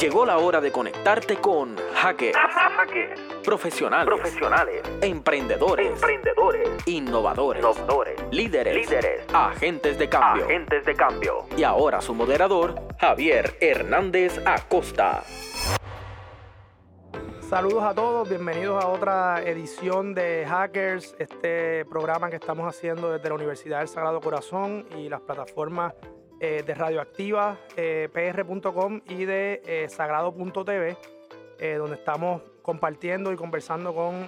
Llegó la hora de conectarte con hackers, profesionales, profesionales, emprendedores, emprendedores, innovadores, innovadores, líderes, líderes, agentes de cambio. agentes de cambio. Y ahora su moderador, Javier Hernández Acosta. Saludos a todos, bienvenidos a otra edición de Hackers, este programa que estamos haciendo desde la Universidad del Sagrado Corazón y las plataformas eh, de Radioactiva, eh, pr.com y de eh, sagrado.tv, donde estamos compartiendo y conversando con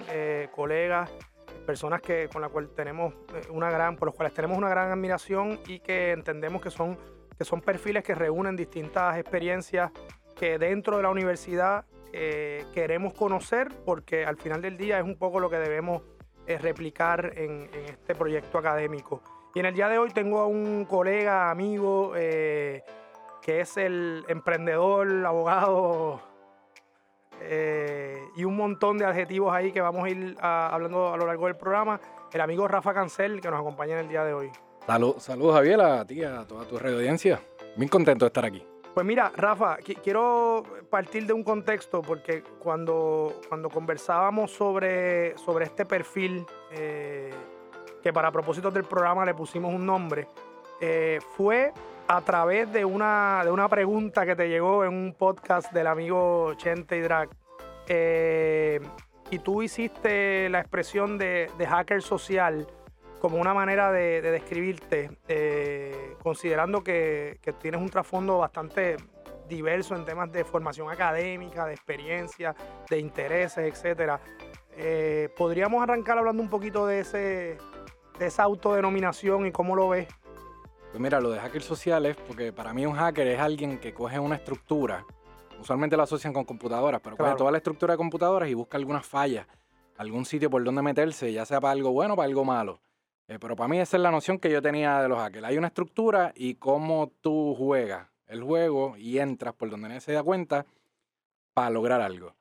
colegas, personas que, con las cuales tenemos una gran, por los cuales tenemos una gran admiración y que entendemos que son, que son perfiles que reúnen distintas experiencias que dentro de la universidad queremos conocer porque al final del día es un poco lo que debemos replicar en este proyecto académico. Y en el día de hoy tengo a un colega, amigo, eh, que es el emprendedor, abogado eh, y un montón de adjetivos ahí que vamos a ir hablando a lo largo del programa. El amigo Rafa Cancel, que nos acompaña en el día de hoy. Salud, saludos Javier, a ti, a toda tu red audiencia. Bien contento de estar aquí. Pues mira, Rafa, qui- quiero partir de un contexto porque cuando, cuando conversábamos sobre, sobre este perfil, eh, que para propósitos del programa le pusimos un nombre, eh, fue a través de una, de una pregunta que te llegó en un podcast del amigo Chente y Drag. Eh, y tú hiciste la expresión de, hacker social como una manera de, de describirte, eh, considerando que, que tienes un trasfondo bastante diverso en temas de formación académica, de experiencia, de intereses, etc. ¿Podríamos arrancar hablando un poquito de, ese, de esa autodenominación y cómo lo ves? Pues mira, lo de hacker sociales, porque para mí un hacker es alguien que coge una estructura, usualmente lo asocian con computadoras, pero Claro. coge toda la estructura de computadoras y busca algunas fallas, algún sitio por donde meterse, ya sea para algo bueno o para algo malo. Eh, pero para mí esa es la noción que yo tenía de los hackers. Hay una estructura y cómo tú juegas el juego y entras por donde nadie se da cuenta para lograr algo.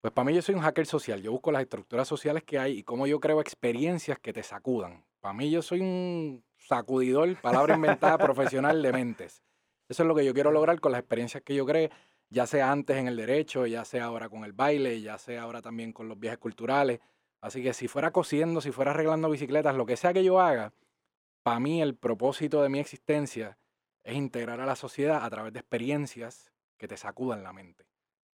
Pues para mí yo soy un hacker social. Yo busco las estructuras sociales que hay y cómo yo creo experiencias que te sacudan. Para mí yo soy un sacudidor, palabra inventada profesional de mentes. Eso es lo que yo quiero lograr con las experiencias que yo creo, ya sea antes en el derecho, ya sea ahora con el baile, ya sea ahora también con los viajes culturales. Así que si fuera cosiendo, si fuera arreglando bicicletas, lo que sea que yo haga, para mí el propósito de mi existencia es integrar a la sociedad a través de experiencias que te sacudan la mente.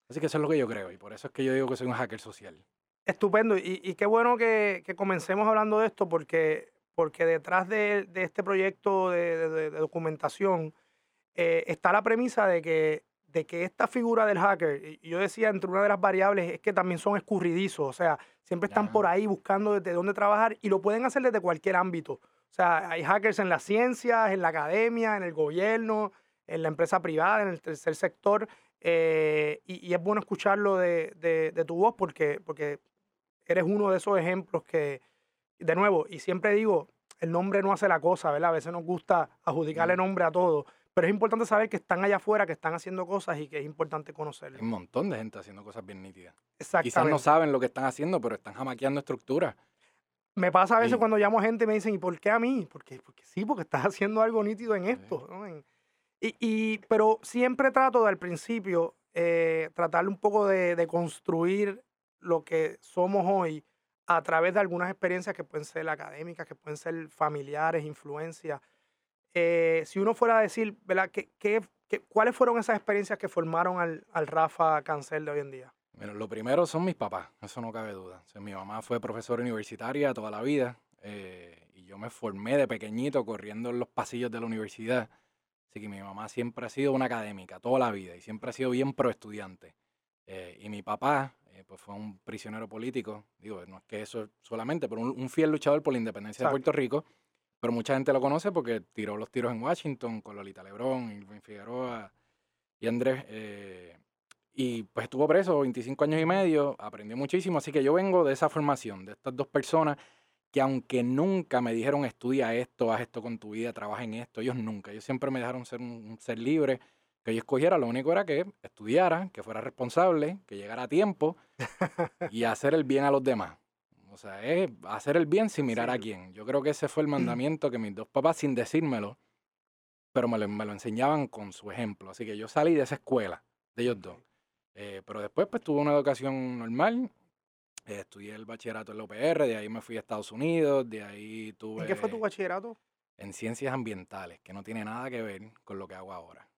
Así que eso es lo que yo creo y por eso es que yo digo que soy un hacker social. Estupendo. Y, y qué bueno que, que comencemos hablando de esto porque, porque detrás de, de este proyecto de, de- de- documentación eh, está la premisa de que, de que esta figura del hacker, y yo decía entre una de las variables es que también son escurridizos, o sea, siempre están Ya. por ahí buscando desde dónde trabajar y lo pueden hacer desde cualquier ámbito. O sea, hay hackers en las ciencias, en la academia, en el gobierno, en la empresa privada, en el tercer sector. eh, y, y es bueno escucharlo de, de- de tu voz porque, porque eres uno de esos ejemplos que, de nuevo, y siempre digo, el nombre no hace la cosa, ¿verdad? A veces nos gusta adjudicarle Mm. nombre a todo, pero es importante saber que están allá afuera, que están haciendo cosas y que es importante Hay conocerlos. un montón de gente haciendo cosas bien nítidas. Exactamente. Quizás no saben lo que están haciendo, pero están jamaqueando estructuras. Me pasa a veces Sí. cuando llamo a gente y me dicen, ¿y por qué a mí? Porque, porque sí, porque estás haciendo algo nítido en esto. ¿no? En- y, y- pero siempre trato de al principio eh, tratar un poco de, de construir lo que somos hoy a través de algunas experiencias que pueden ser académicas, que pueden ser familiares, influencias. Eh, si uno fuera a decir, ¿verdad? ¿Qué, qué- qué- cuáles fueron esas experiencias que formaron al, al Rafa Cancel de hoy en día? Mira, lo primero son mis papás, eso no cabe duda. O sea, mi mamá fue profesora universitaria toda la vida eh, y yo me formé de pequeñito corriendo en los pasillos de la universidad. Así que mi mamá siempre ha sido una académica, toda la vida, y siempre ha sido bien pro estudiante. Eh, y mi papá, eh, pues fue un prisionero político, digo, no es que eso solamente, pero un, un fiel luchador por la independencia de Exacto. Puerto Rico. Pero mucha gente lo conoce porque tiró los tiros en Washington con Lolita Lebrón, Irving Figueroa y Andrés. eh, y pues estuvo preso 25 años y medio, aprendió muchísimo. Así que yo vengo de esa formación, de estas dos personas que aunque nunca me dijeron estudia esto, haz esto con tu vida, trabaja en esto, ellos nunca. Ellos siempre me dejaron ser un, un ser libre, que yo escogiera. Lo único era que estudiara, que fuera responsable, que llegara a tiempo y hacer el bien a los demás. O sea, es hacer el bien sin mirar a quién. Yo creo que ese fue el mandamiento que mis dos papás, sin decírmelo, pero me lo, me lo enseñaban con su ejemplo. Así que yo salí de esa escuela, de ellos dos. Eh, pero después pues tuve una educación normal. Eh, estudié el bachillerato en la UPR, de ahí me fui a Estados Unidos, de ahí tuve... ¿En qué fue tu bachillerato? En ciencias ambientales, que no tiene nada que ver con lo que hago ahora.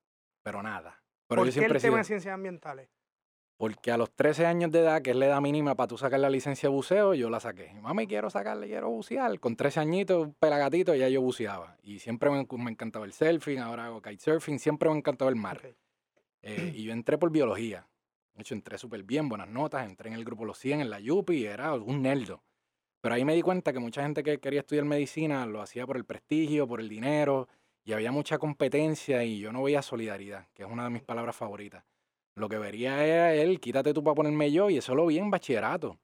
Pero nada. Pero ¿Por yo qué siempre el he sido- tema de ciencias ambientales? Porque a los 13 años de edad, que es la edad mínima para tú sacar la licencia de buceo, yo la saqué. Mami, quiero sacarle, quiero bucear. Con 13 añitos, un pelagatito, ya yo buceaba. Y siempre me, me encantaba el surfing, ahora hago kitesurfing, siempre me encantaba el mar. Eh, y yo entré por biología. De hecho, entré súper bien, buenas notas. Entré en el grupo Los 100, en la Yupi, y era un nerdo. Pero ahí me di cuenta que mucha gente que quería estudiar medicina lo hacía por el prestigio, por el dinero, y había mucha competencia y yo no veía solidaridad, que es una de mis palabras favoritas. Lo que vería era él, quítate tú para ponerme yo, y eso lo vi en bachillerato.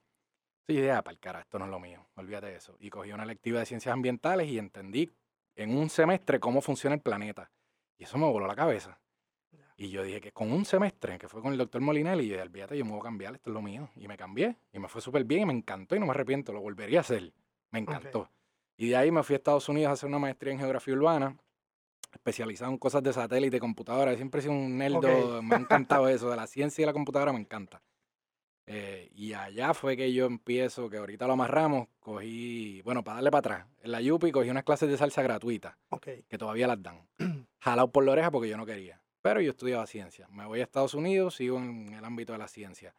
Yo dije, ah, para el cara, esto no es lo mío, olvídate de eso. Y cogí una electiva de ciencias ambientales y entendí en un semestre cómo funciona el planeta. Y eso me voló la cabeza. Y yo dije que con un semestre, que fue con el doctor Molinelli, y yo dije, olvídate, yo me voy a cambiar, esto es lo mío. Y me cambié, y me fue súper bien, y me encantó, y no me arrepiento, lo volvería a hacer. Me encantó. Y de ahí me fui a Estados Unidos a hacer una maestría en geografía urbana, especializado en cosas de satélite computadora. Siempre he sido un nerdo, Ok. me ha encantado eso, de la ciencia y la computadora me encanta. Eh, y allá fue que yo empiezo, que ahorita lo amarramos, cogí, bueno, para darle para atrás, en la Yupi cogí unas clases de salsa gratuitas Ok. que todavía las dan. Jalado por la oreja porque yo no quería. Pero yo estudiaba ciencia. Me voy a Estados Unidos, sigo en el ámbito de la ciencia.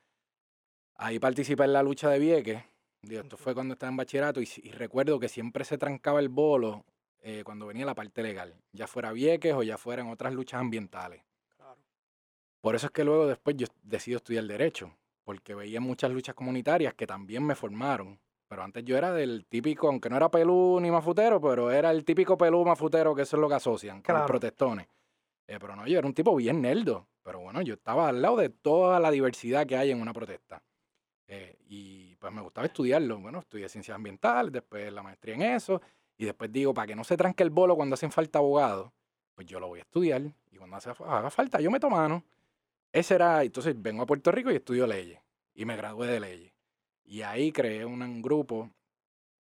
Ahí participé en la lucha de Vieques. Digo, esto fue cuando estaba en bachillerato y recuerdo que siempre se trancaba el bolo eh, cuando venía la parte legal, ya fuera Vieques o ya fueran otras luchas ambientales. Claro. Por eso es que luego después yo decido estudiar Derecho, porque veía muchas luchas comunitarias que también me formaron. Pero antes yo era del típico, aunque no era pelú ni mafutero, pero era el típico pelú mafutero que eso es lo que asocian, con los protestones. Eh, pero no, yo era un tipo bien nerdo. Pero bueno, yo estaba al lado de toda la diversidad que hay en una protesta. Eh, y pues me gustaba estudiarlo. Bueno, estudié ciencias ambientales, después la maestría en eso. Y después digo, para que no se tranque el bolo cuando hacen falta abogados, pues yo lo voy a estudiar. Y cuando hace- haga falta, yo meto mano. Ese era, entonces vengo a Puerto Rico y estudio leyes. Y me gradué de leyes. Y ahí creé un, un grupo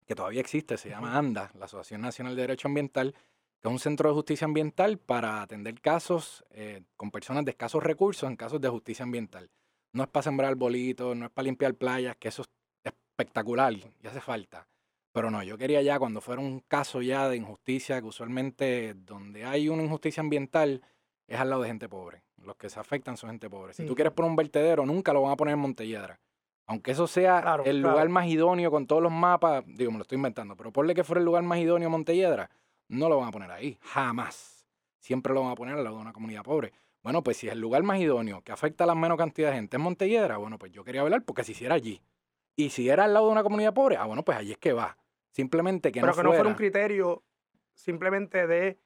que todavía existe, se llama. ANDA, la Asociación Nacional de Derecho Ambiental, que es un centro de justicia ambiental para atender casos eh, con personas de escasos recursos en casos de justicia ambiental. No es para sembrar arbolitos, no es para limpiar playas, que eso es espectacular y hace falta. Pero no, yo quería ya cuando fuera un caso ya de injusticia, que usualmente donde hay una injusticia ambiental es al lado de gente pobre. Los que se afectan son gente pobre. Si tú Sí. quieres poner un vertedero, nunca lo van a poner en Montelledra. Aunque eso sea Claro, el claro. lugar más idóneo con todos los mapas, digo, me lo estoy inventando, pero ponle que fuera el lugar más idóneo Montelledra, no lo van a poner ahí, jamás. Siempre lo van a poner al lado de una comunidad pobre. Bueno, pues si es el lugar más idóneo que afecta a la menos cantidad de gente en Montelledra, bueno, pues yo quería hablar porque se hiciera allí. Y si era al lado de una comunidad pobre, ah, bueno, pues allí es que va. Simplemente que Pero no que no fuera un criterio simplemente de,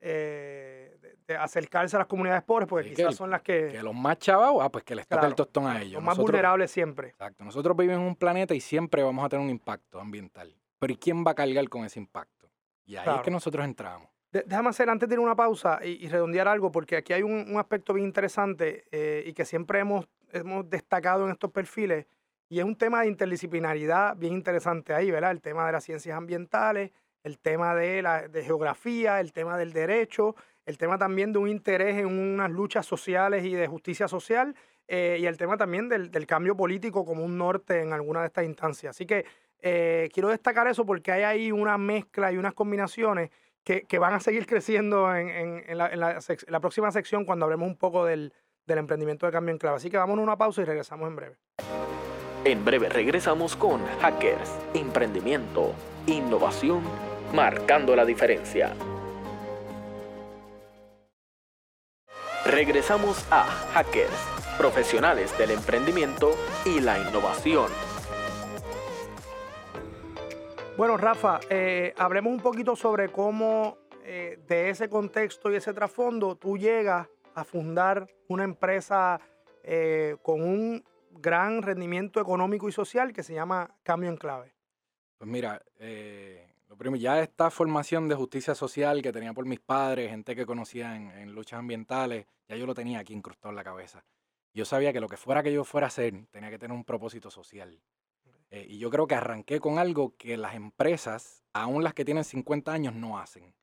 eh, de, de acercarse a las comunidades pobres, porque Sí, quizás el- son las que, que los más chavados, ah, pues que les Claro, el tostón a los ellos. más Nosotros- vulnerables siempre. Exacto. Nosotros vivimos en un planeta y siempre vamos a tener un impacto ambiental. Pero ¿y quién va a cargar con ese impacto? Y ahí es que nosotros entramos. De- déjame hacer antes de ir una pausa y, y redondear algo, porque aquí hay un, un aspecto bien interesante eh, y que siempre hemos, hemos destacado en estos perfiles, y es un tema de interdisciplinaridad bien interesante ahí, ¿verdad? El tema de las ciencias ambientales, el tema de, la, de geografía, el tema del derecho, el tema también de un interés en unas luchas sociales y de justicia social, eh, y el tema también del, del cambio político como un norte en alguna de estas instancias. Así que eh, quiero destacar eso porque hay ahí una mezcla y unas combinaciones que, que van a seguir creciendo en, en- la, próxima sección cuando hablemos un poco del, del emprendimiento de cambio en clave. Así que vamos a una pausa y regresamos en breve. En breve regresamos con Hackers, Emprendimiento, Innovación, Marcando la Diferencia. Regresamos a Hackers, profesionales del emprendimiento y la innovación. Bueno, Rafa, eh, hablemos un poquito sobre cómo eh, de ese contexto y ese trasfondo tú llegas a fundar una empresa eh, con un gran rendimiento económico y social que se llama Cambio en Clave. Pues mira, eh, lo primero, ya esta formación de justicia social que tenía por mis padres, gente que conocía en, en luchas ambientales, ya yo lo tenía aquí incrustado en la cabeza. Yo sabía que lo que fuera que yo fuera a hacer tenía que tener un propósito social. Eh, y yo creo que arranqué con algo que las empresas, aún las que tienen 50 años, no hacen.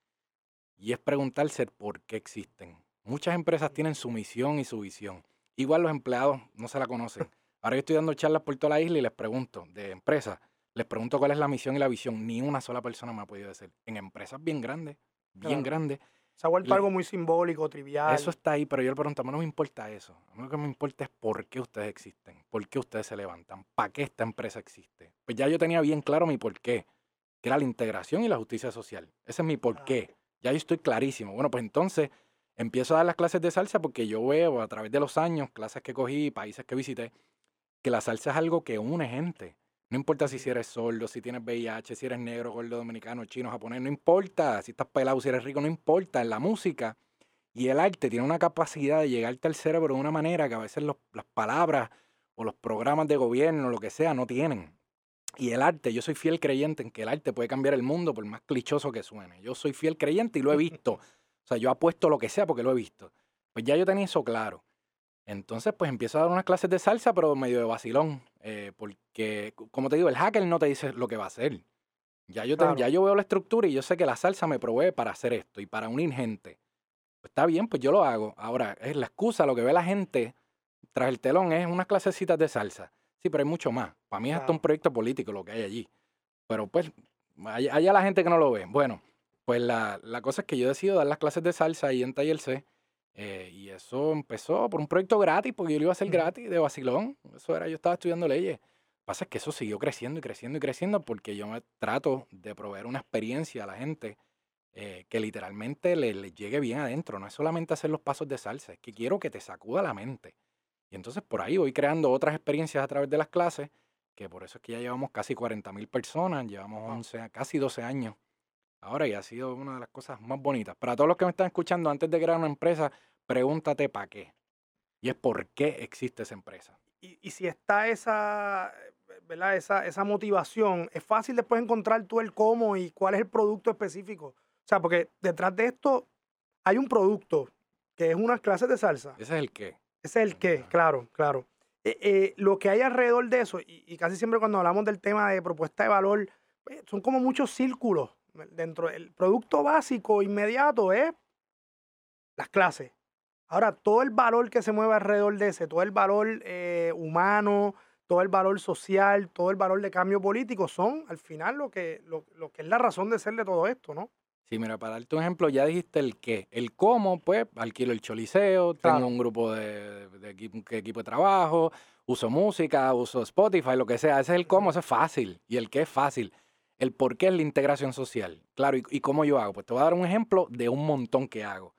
Y es preguntarse por qué existen. Muchas empresas tienen su misión y su visión. Igual los empleados no se la conocen. Ahora yo estoy dando charlas por toda la isla y les pregunto, de empresas, les pregunto cuál es la misión y la visión. Ni una sola persona me ha podido decir. En empresas bien grandes, bien Claro. grandes, Se ha vuelto algo muy simbólico, trivial. eso está ahí, pero yo le pregunto, a mí no me importa eso. A mí lo que me importa es por qué ustedes existen, por qué ustedes se levantan, para qué esta empresa existe. Pues ya yo tenía bien claro mi por qué, que era la integración y la justicia social. Ese es mi por Ah. qué. Ya yo estoy clarísimo. Bueno, pues entonces empiezo a dar las clases de salsa porque yo veo a través de los años, clases que cogí, países que visité, que la salsa es algo que une gente. No importa si, eres sordo, si tienes VIH, si eres negro, gordo, dominicano, chino, japonés, no importa. Si estás pelado, si eres rico, no importa. En la música y el arte tiene una capacidad de llegarte al cerebro de una manera que a veces los- las palabras o los programas de gobierno, lo que sea, no tienen. Y el arte, yo soy fiel creyente en que el arte puede cambiar el mundo por más clichoso que suene. Yo soy fiel creyente y lo he visto. O sea, yo apuesto lo que sea porque lo he visto. Pues ya yo tenía eso claro. Entonces, pues empiezo a dar unas clases de salsa, pero medio de vacilón. eh, porque, como te digo, el hacker no te dice lo que va a hacer. Ya yo, te- ya yo veo la estructura y yo sé que la salsa me provee para hacer esto y para unir gente. Pues está bien, pues yo lo hago. Ahora, es la excusa, lo que ve la gente tras el telón es unas clasecitas de salsa. Sí, pero hay mucho más. Para mí es hasta un proyecto político lo que hay allí. Pero pues, hay, hay a la gente que no lo ve. Bueno, pues la, la cosa es que yo decido dar las clases de salsa ahí en Taller C. eh, y eso empezó por un proyecto gratis, porque yo lo iba a hacer gratis, de vacilón. Eso era, yo estaba estudiando leyes. pasa es que eso siguió creciendo y creciendo y creciendo porque yo me trato de proveer una experiencia a la gente eh, que literalmente le, le llegue bien adentro. No es solamente hacer los pasos de salsa, es que quiero que te sacuda la mente. Y entonces por ahí voy creando otras experiencias a través de las clases, que por eso es que ya llevamos casi 40 mil personas, llevamos Wow. 11, a- casi 12 años ahora y ha sido una de las cosas más bonitas. Para todos los que me están escuchando, antes de crear una empresa, pregúntate para qué. Y es por qué existe esa empresa. Y, y si está esa, eh, ¿verdad? Esa, esa motivación, es fácil después encontrar tú el cómo y cuál es el producto específico. O sea, porque detrás de esto hay un producto que es unas clases de salsa. Ese es el qué. Ese es el qué, claro, claro. Eh, eh, lo que hay alrededor de eso, y, y casi siempre cuando hablamos del tema de propuesta de valor, pues, son como muchos círculos. Dentro del producto básico inmediato es las clases. Ahora, todo el valor que se mueve alrededor de ese, todo el valor eh, humano, todo el valor social, todo el valor de cambio político, son al final lo que, lo, lo que es la razón de ser de todo esto, ¿no? Sí, mira, para darte un ejemplo, ya dijiste el qué. El cómo, pues, alquilo el choliseo, Claro. tengo un grupo de, de equipo, que equipo de trabajo, uso música, uso Spotify, lo que sea. Ese es el cómo, eso es fácil. Y el qué es fácil. El por qué es la integración social. Claro, ¿y, y cómo yo hago? Pues te voy a dar un ejemplo de un montón que hago.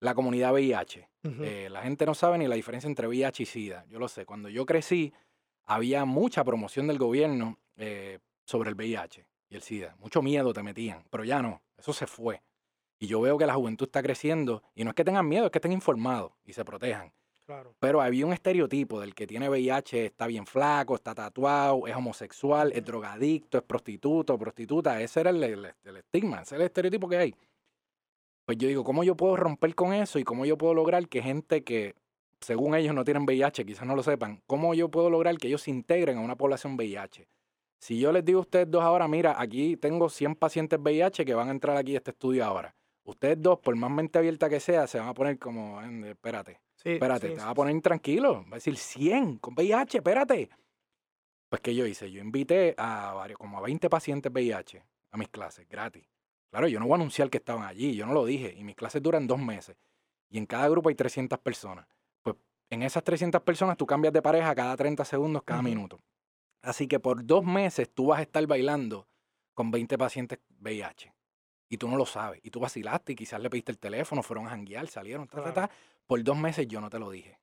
La comunidad VIH. Eh, la gente no sabe ni la diferencia entre VIH y SIDA. Yo lo sé. Cuando yo crecí, había mucha promoción del gobierno eh, sobre el VIH y el SIDA. Mucho miedo te metían, pero ya no. Eso se fue. Y yo veo que la juventud está creciendo y no es que tengan miedo, es que estén informados y se protejan. Claro. Pero había un estereotipo del que tiene VIH, está bien flaco, está tatuado, es homosexual, es drogadicto, es prostituto, prostituta. Ese era el, el- el estigma, ese es el estereotipo que hay. Pues yo digo, ¿cómo yo puedo romper con eso y cómo yo puedo lograr que gente que, según ellos, no tienen VIH, quizás no lo sepan, cómo yo puedo lograr que ellos se integren a una población VIH? Si yo les digo a ustedes dos ahora, mira, aquí tengo 100 pacientes VIH que van a entrar aquí a este estudio ahora. Ustedes dos, por más mente abierta que sea, se van a poner como, "Eh, espérate, Sí, Espérate, sí, te vas a poner intranquilo. Va a decir 100 con VIH, espérate. Pues, ¿qué yo hice? Yo invité a varios, como a 20 pacientes VIH a mis clases, gratis. Claro, yo no voy a anunciar que estaban allí, yo no lo dije. Y mis clases duran dos meses. Y en cada grupo hay 300 personas. Pues, en esas 300 personas tú cambias de pareja cada 30 segundos, cada minuto. Así que por dos meses tú vas a estar bailando con 20 pacientes VIH. Y tú no lo sabes. Y tú vacilaste y quizás le pediste el teléfono, fueron a janguear, salieron, ta, ta, ta. Por dos meses yo no te lo dije.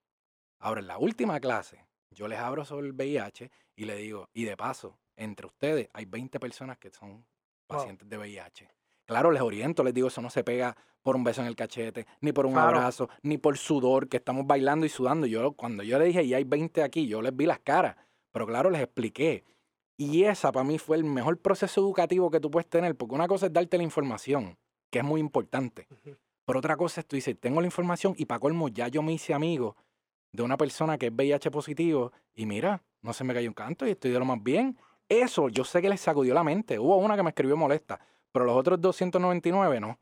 Ahora, en la última clase, yo les abro sobre el VIH y le digo, y de paso, entre ustedes hay 20 personas que son pacientes de VIH. Claro, les oriento, les digo, eso no se pega por un beso en el cachete, ni por un Claro. abrazo, ni por sudor, que estamos bailando y sudando. Yo, cuando yo le dije, y hay 20 aquí, yo les vi las caras, pero claro, les expliqué. Y esa para mí fue el mejor proceso educativo que tú puedes tener, porque una cosa es darte la información, que es muy importante. Pero otra cosa es tú dices, tengo la información y para colmo ya yo me hice amigo de una persona que es VIH positivo y mira, no se me cayó un canto y estoy de lo más bien. Eso yo sé que les sacudió la mente. Hubo una que me escribió molesta, pero los otros 299 no.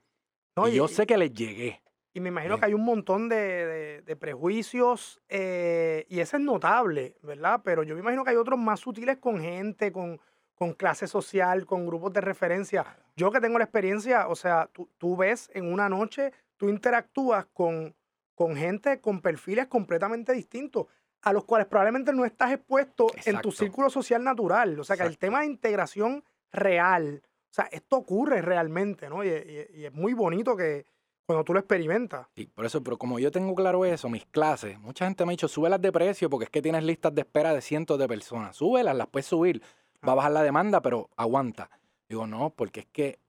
No, y yo sé que les llegué. Y me imagino Sí. que hay un montón de, de- de prejuicios eh, y ese es notable, ¿verdad? Pero yo me imagino que hay otros más sutiles con gente, con, con clase social, con grupos de referencia. Yo que tengo la experiencia, o sea, tú, tú ves en una noche, tú interactúas con, con gente con perfiles completamente distintos, a los cuales probablemente no estás expuesto en tu círculo social natural. O sea, que el tema de integración real, o sea, esto ocurre realmente, ¿no? Y, y- y es muy bonito que cuando tú lo experimentas. Sí, por eso, pero como yo tengo claro eso, mis clases, mucha gente me ha dicho, súbelas de precio porque es que tienes listas de espera de cientos de personas. Súbelas, las puedes subir. Va a bajar la demanda, pero aguanta. Digo, no, porque es que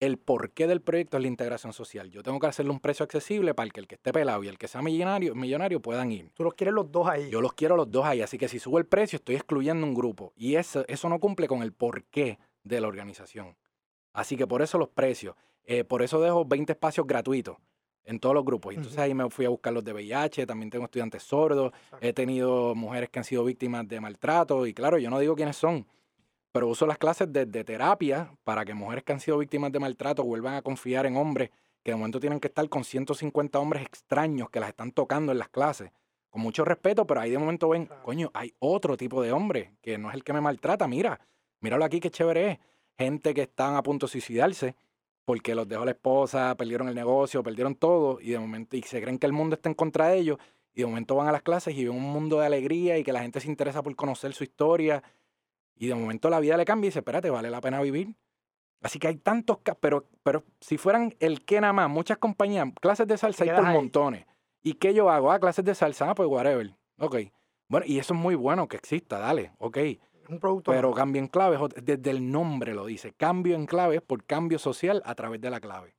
el porqué del proyecto es la integración social. Yo tengo que hacerle un precio accesible para que el que esté pelado y el que sea millonario, millonario puedan ir. Tú los quieres los dos ahí. Yo los quiero los dos ahí, así que si subo el precio estoy excluyendo un grupo y eso, eso no cumple con el porqué de la organización. Así que por eso los precios, Eh, por eso dejo 20 espacios gratuitos en todos los grupos. Entonces ahí me fui a buscar los de VIH, también tengo estudiantes sordos, Exacto. he tenido mujeres que han sido víctimas de maltrato y claro, yo no digo quiénes son, pero uso las clases de, de terapia para que mujeres que han sido víctimas de maltrato vuelvan a confiar en hombres que de momento tienen que estar con 150 hombres extraños que las están tocando en las clases. Con mucho respeto, pero ahí de momento ven, coño, hay otro tipo de hombre que no es el que me maltrata. Mira, míralo aquí, qué chévere es. Gente que están a punto de suicidarse porque los dejó la esposa, perdieron el negocio, perdieron todo y de momento y se creen que el mundo está en contra de ellos y de momento van a las clases y ven un mundo de alegría y que la gente se interesa por conocer su historia y de momento la vida le cambia y dice, espérate, vale la pena vivir. Así que hay tantos, pero, pero si fueran el que nada más, muchas compañías, clases de salsa hay por ahí. montones. ¿Y qué yo hago? Ah, clases de salsa, ah, pues whatever. Ok. Bueno, y eso es muy bueno que exista, dale, ok. Un producto. Pero cambio en clave, es ot- desde el nombre lo dice, cambio en clave es por cambio social a través de la clave.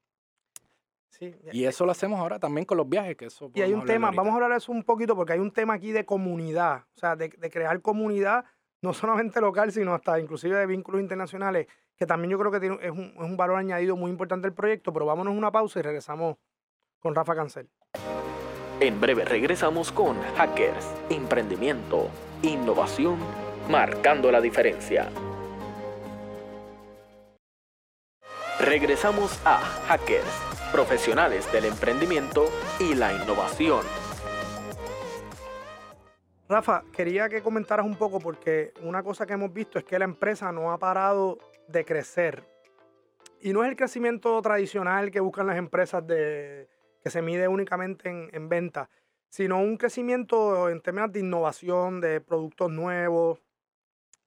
Sí. Y eso lo hacemos ahora también con los viajes, que eso Y hay un tema, ahorita. vamos a hablar de eso un poquito porque hay un tema aquí de comunidad, o sea, de, de crear comunidad, no solamente local, sino hasta inclusive de vínculos internacionales, que también yo creo que tiene, es, un, es un valor añadido muy importante del proyecto, pero vámonos una pausa y regresamos con Rafa Cancel. En breve regresamos con Hackers, Emprendimiento, Innovación, marcando la diferencia. Regresamos a Hackers, profesionales del emprendimiento y la innovación. Rafa, quería que comentaras un poco porque una cosa que hemos visto es que la empresa no ha parado de crecer. Y no es el crecimiento tradicional que buscan las empresas de, que se mide únicamente en, en venta, sino un crecimiento en términos de innovación, de productos nuevos,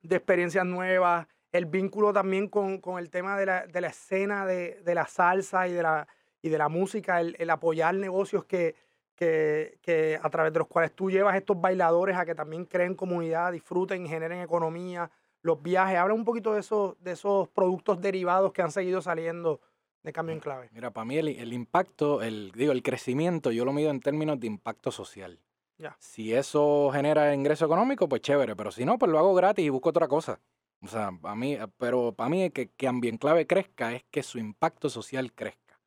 de experiencias nuevas, el vínculo también con, con el tema de la, de la escena de, de la salsa y de la, y de la música, el, el apoyar negocios que, que, que a través de los cuales tú llevas estos bailadores a que también creen comunidad, disfruten, generen economía, los viajes. Habla un poquito de esos, de esos productos derivados que han seguido saliendo de cambio en clave. Mira, para mí el, el impacto, el, digo, el crecimiento, yo lo mido en términos de impacto social. Ya. Si eso genera ingreso económico, pues chévere, pero si no, pues lo hago gratis y busco otra cosa. O sea, para mí, pero para mí que, que Ambient Clave crezca es que su impacto social crezca.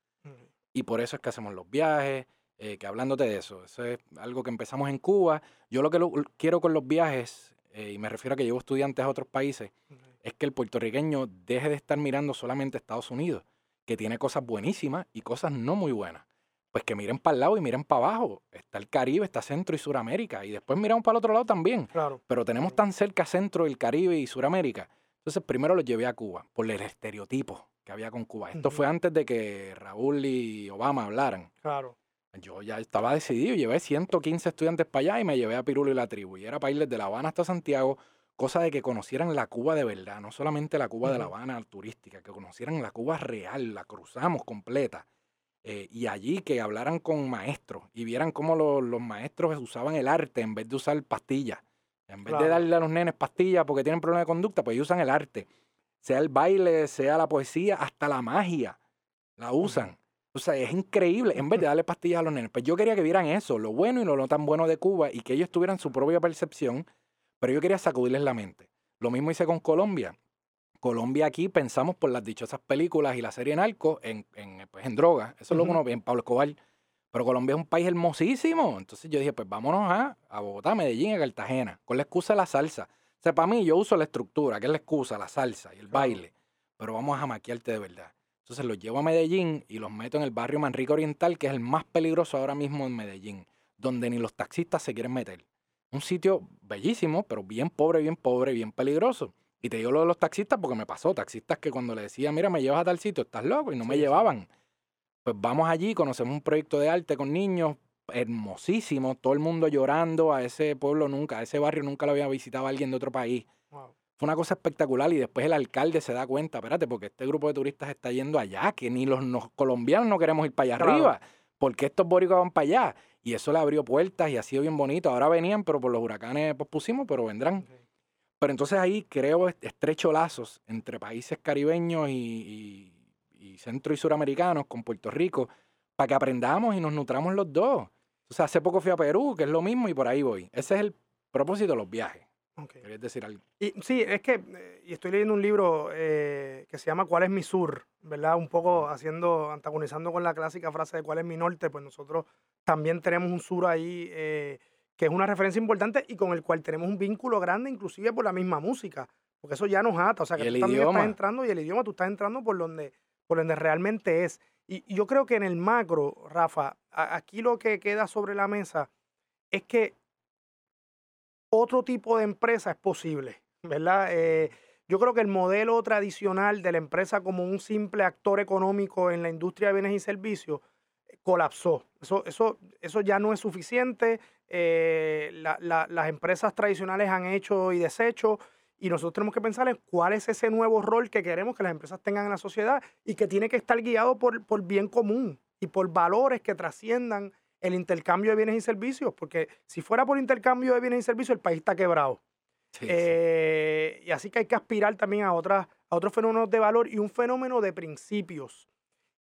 Y por eso es que hacemos los viajes, eh, que hablándote de eso, eso es algo que empezamos en Cuba. Yo lo que lo- quiero con los viajes, eh, y me refiero a que llevo estudiantes a otros países, es que el puertorriqueño deje de estar mirando solamente a Estados Unidos, que tiene cosas buenísimas y cosas no muy buenas. Pues que miren para el lado y miren para abajo. Está el Caribe, está Centro y Suramérica. Y después miramos para el otro lado también. Claro. Pero tenemos tan cerca Centro, el Caribe y Suramérica. Entonces primero los llevé a Cuba por el estereotipo que había con Cuba. Esto fue antes de que Raúl y Obama hablaran. Claro. Yo ya estaba decidido, llevé 115 estudiantes para allá y me llevé a Pirulo y la tribu. Y era para ir desde La Habana hasta Santiago, cosa de que conocieran la Cuba de verdad, no solamente la Cuba de La. Habana turística, que conocieran la Cuba real, la cruzamos completa. Eh, y allí que hablaran con maestros y vieran cómo lo- los maestros usaban el arte en vez de usar pastillas. En vez de darle a los nenes pastillas porque tienen problemas de conducta, pues ellos usan el arte. Sea el baile, sea la poesía, hasta la magia. La usan. O sea, es increíble. En vez de darle pastillas a los nenes. Pues yo quería que vieran eso, lo bueno y lo no tan bueno de Cuba, y que ellos tuvieran su propia percepción, pero yo quería sacudirles la mente. Lo mismo hice con Colombia. Colombia aquí pensamos por las dichosas películas y la serie Narco en, en, pues, en drogas. Eso es lo que uno en Pablo Escobar. Pero Colombia es un país hermosísimo. Entonces yo dije, pues vámonos a, a Bogotá, Medellín, a Cartagena, con la excusa de la salsa. O sea, para mí yo uso la estructura, que es la excusa, la salsa y el baile. Pero vamos a maquiarte de verdad. Entonces los llevo a Medellín y los meto en el barrio Manrique Oriental, que es el más peligroso ahora mismo en Medellín, donde ni los taxistas se quieren meter. Un sitio bellísimo, pero bien pobre, bien pobre, bien peligroso. Y te digo lo de los taxistas porque me pasó. Taxistas que cuando le decía, mira, me llevas a tal sitio, estás loco, y no me llevaban. Pues vamos allí, conocemos un proyecto de arte con niños, hermosísimo, todo el mundo llorando a ese pueblo nunca, a ese barrio nunca lo había visitado alguien de otro país. Fue una cosa espectacular y después el alcalde se da cuenta, espérate, porque este grupo de turistas está yendo allá, que ni los, colombianos no queremos ir para allá arriba, porque estos boricuas van para allá. Y eso le abrió puertas y ha sido bien bonito. Ahora venían, pero por los huracanes pospusimos, pero vendrán. Pero entonces ahí creo estrecho lazos entre países caribeños y, centro y suramericanos con Puerto Rico para que aprendamos y nos nutramos los dos. O sea, hace poco fui a Perú, que es lo mismo, y por ahí voy. Ese es el propósito de los viajes. ¿Querías decir algo? Y, sí, es que eh, y estoy leyendo un libro eh, que se llama ¿Cuál es mi sur? ¿Verdad? Un poco haciendo, antagonizando con la clásica frase de ¿Cuál es mi norte? Pues nosotros también tenemos un sur ahí eh, que es una referencia importante y con el cual tenemos un vínculo grande, inclusive por la misma música. Porque eso ya nos ata. O sea, que tú también estás entrando y el idioma tú estás entrando por donde, por donde realmente es. Y, y yo creo que en el macro, Rafa, aquí lo que queda sobre la mesa es que otro tipo de empresa es posible, ¿verdad? Eh, yo creo que el modelo tradicional de la empresa como un simple actor económico en la industria de bienes y servicios eh, colapsó. Eso, eso, eso ya no es suficiente. Eh, las empresas tradicionales han hecho y deshecho y nosotros tenemos que pensar en cuál es ese nuevo rol que queremos que las empresas tengan en la sociedad y que tiene que estar guiado por, por bien común y por valores que trasciendan el intercambio de bienes y servicios, porque si fuera por intercambio de bienes y servicios, el país está quebrado. Eh, y así que hay que aspirar también a, otras, a otros fenómenos de valor y un fenómeno de principios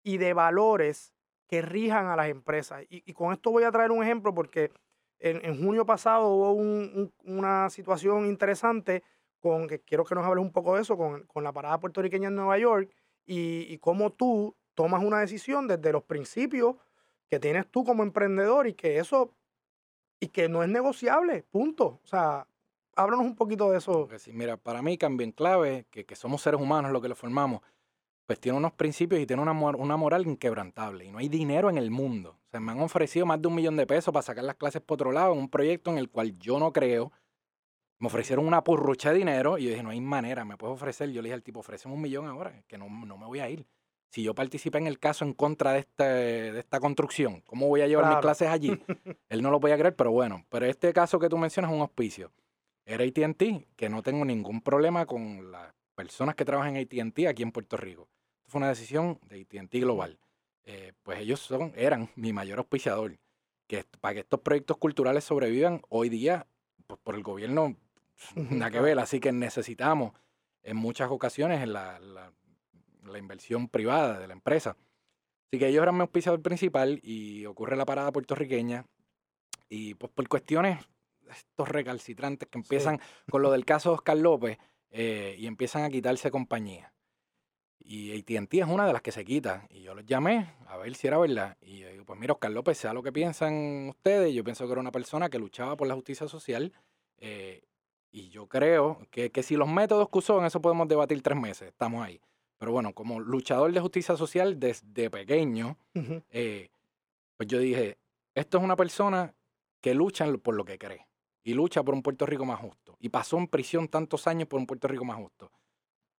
y de valores que rijan a las empresas. Y, con esto voy a traer un ejemplo porque en, junio pasado hubo una situación interesante con que quiero que nos hables un poco de eso, con, la parada puertorriqueña en Nueva York y, y cómo tú tomas una decisión desde los principios que tienes tú como emprendedor y que eso, y que no es negociable, punto. O sea, háblanos un poquito de eso. Sí, mira, para mí cambio en clave, que, que, somos seres humanos lo que lo formamos, pues tiene unos principios y tiene una, una moral inquebrantable. Y no hay dinero en el mundo. O sea, me han ofrecido más de un millón de pesos para sacar las clases por otro lado en un proyecto en el cual yo no creo. Me ofrecieron una purrucha de dinero y yo dije, no hay manera, me puedes ofrecer. Yo le dije al tipo, ofrecen un millón ahora, que no, no me voy a ir si yo participé en el caso en contra de, este, de esta construcción, ¿cómo voy a llevar mis clases allí? Él no lo podía creer, pero bueno, pero este caso que tú mencionas es un auspicio. Era ATT, que no tengo ningún problema con las personas que trabajan en ATT aquí en Puerto Rico. Esto fue una decisión de ATT Global. Eh, pues ellos son, eran mi mayor auspiciador. Que para que estos proyectos culturales sobrevivan hoy día, pues por el gobierno, nada que ver. Así que necesitamos en muchas ocasiones en la la inversión privada de la empresa. Así que ellos eran mi auspiciador principal y ocurre la parada puertorriqueña. Y pues por cuestiones, estos recalcitrantes que empiezan con lo del caso de Oscar López eh, y empiezan a quitarse compañía. Y ATT es una de las que se quita. Y yo los llamé a ver si era verdad. Y yo digo, pues mira, Oscar López, sea lo que piensan ustedes, yo pienso que era una persona que luchaba por la justicia social. Eh, y yo creo que, que si los métodos que usó, en eso podemos debatir tres meses. Estamos ahí. Pero bueno, como luchador de justicia social desde pequeño, eh, pues yo dije, esto es una persona que lucha por lo que cree y lucha por un Puerto Rico más justo. Y pasó en prisión tantos años por un Puerto Rico más justo.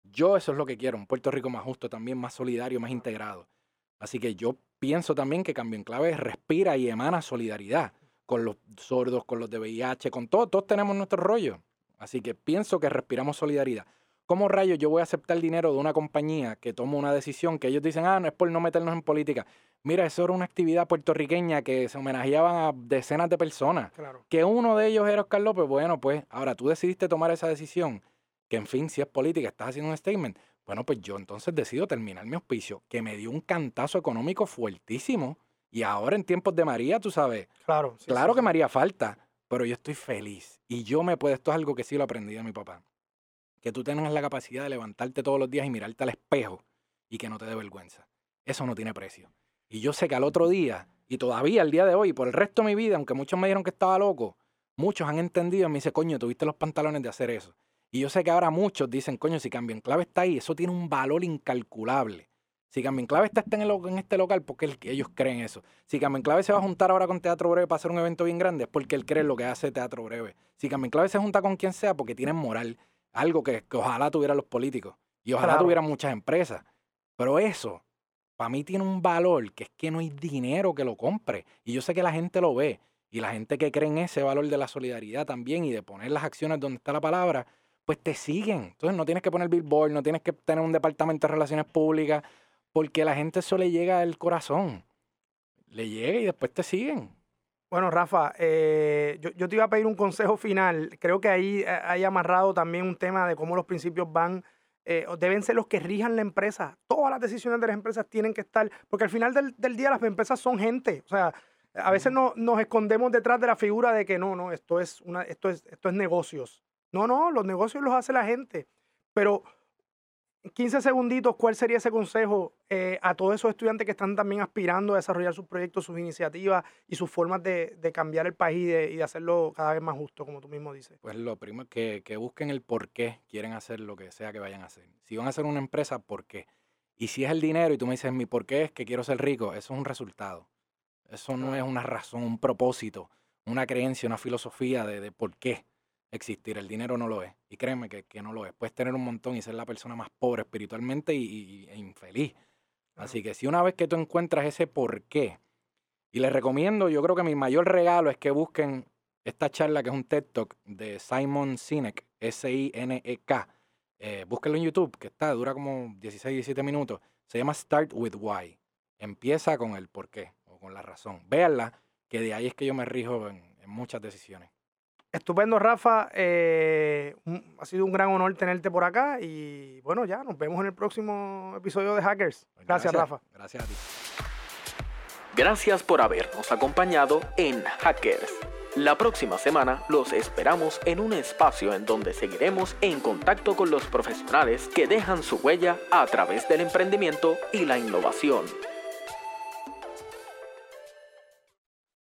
Yo eso es lo que quiero, un Puerto Rico más justo, también más solidario, más integrado. Así que yo pienso también que Cambio en Clave respira y emana solidaridad con los sordos, con los de VIH, con todos, todos tenemos nuestro rollo. Así que pienso que respiramos solidaridad. ¿Cómo rayos yo voy a aceptar dinero de una compañía que toma una decisión que ellos dicen, ah, no es por no meternos en política? Mira, eso era una actividad puertorriqueña que se homenajeaban a decenas de personas. Que uno de ellos era Oscar López. Bueno, pues ahora tú decidiste tomar esa decisión, que en fin, si es política, estás haciendo un statement. Bueno, pues yo entonces decido terminar mi auspicio, que me dio un cantazo económico fuertísimo. Y ahora en tiempos de María, tú sabes. Claro. claro que María falta, pero yo estoy feliz. Y yo me puedo, esto es algo que sí lo aprendí de mi papá que tú tengas la capacidad de levantarte todos los días y mirarte al espejo y que no te dé vergüenza. Eso no tiene precio. Y yo sé que al otro día, y todavía al día de hoy, por el resto de mi vida, aunque muchos me dijeron que estaba loco, muchos han entendido y me dicen, coño, tuviste los pantalones de hacer eso. Y yo sé que ahora muchos dicen, coño, si Cambio en Clave está ahí, eso tiene un valor incalculable. Si Cambio Clave está en, este local, porque ellos creen eso. Si Cambio Clave se va a juntar ahora con Teatro Breve para hacer un evento bien grande, es porque él cree lo que hace Teatro Breve. Si Cambio Clave se junta con quien sea, porque tienen moral. Algo que, ojalá tuvieran los políticos. Y ojalá tuvieran muchas empresas. Pero eso, para mí tiene un valor que es que no hay dinero que lo compre. Y yo sé que la gente lo ve. Y la gente que cree en ese valor de la solidaridad también y de poner las acciones donde está la palabra, pues te siguen. Entonces no tienes que poner billboard, no tienes que tener un departamento de relaciones públicas, porque la gente eso le llega al corazón. Le llega y después te siguen. Bueno, Rafa, eh, yo, te iba a pedir un consejo final. Creo que ahí eh, hay amarrado también un tema de cómo los principios van, eh, deben ser los que rijan la empresa. Todas las decisiones de las empresas tienen que estar, porque al final del, del día las empresas son gente. O sea, a veces no, nos escondemos detrás de la figura de que no, no, esto es, una, esto es, esto es negocios. No, no, los negocios los hace la gente. Pero 15 segunditos, ¿cuál sería ese consejo eh, a todos esos estudiantes que están también aspirando a desarrollar sus proyectos, sus iniciativas y sus formas de, cambiar el país y de, hacerlo cada vez más justo, como tú mismo dices? Pues lo primero que, busquen el por qué quieren hacer lo que sea que vayan a hacer. Si van a hacer una empresa, ¿por qué? Y si es el dinero y tú me dices, mi por qué es que quiero ser rico, eso es un resultado. Eso no es una razón, un propósito, una creencia, una filosofía de, de por qué existir. El dinero no lo es. Y créeme que, no lo es. Puedes tener un montón y ser la persona más pobre espiritualmente y, e infeliz. Así que si una vez que tú encuentras ese por qué, y les recomiendo, yo creo que mi mayor regalo es que busquen esta charla que es un TED Talk de Simon Sinek, S-I-N-E-K. Eh, búsquenlo en YouTube, que está, dura como 16, 17 minutos. Se llama Start with Why. Empieza con el por qué o con la razón. Véanla, que de ahí es que yo me rijo en muchas decisiones. Estupendo, Rafa. Eh, ha sido un gran honor tenerte por acá y bueno, ya nos vemos en el próximo episodio de Hackers. Pues gracias, Rafa. Gracias a ti. Gracias por habernos acompañado en Hackers. La próxima semana los esperamos en un espacio en donde seguiremos en contacto con los profesionales que dejan su huella a través del emprendimiento y la innovación.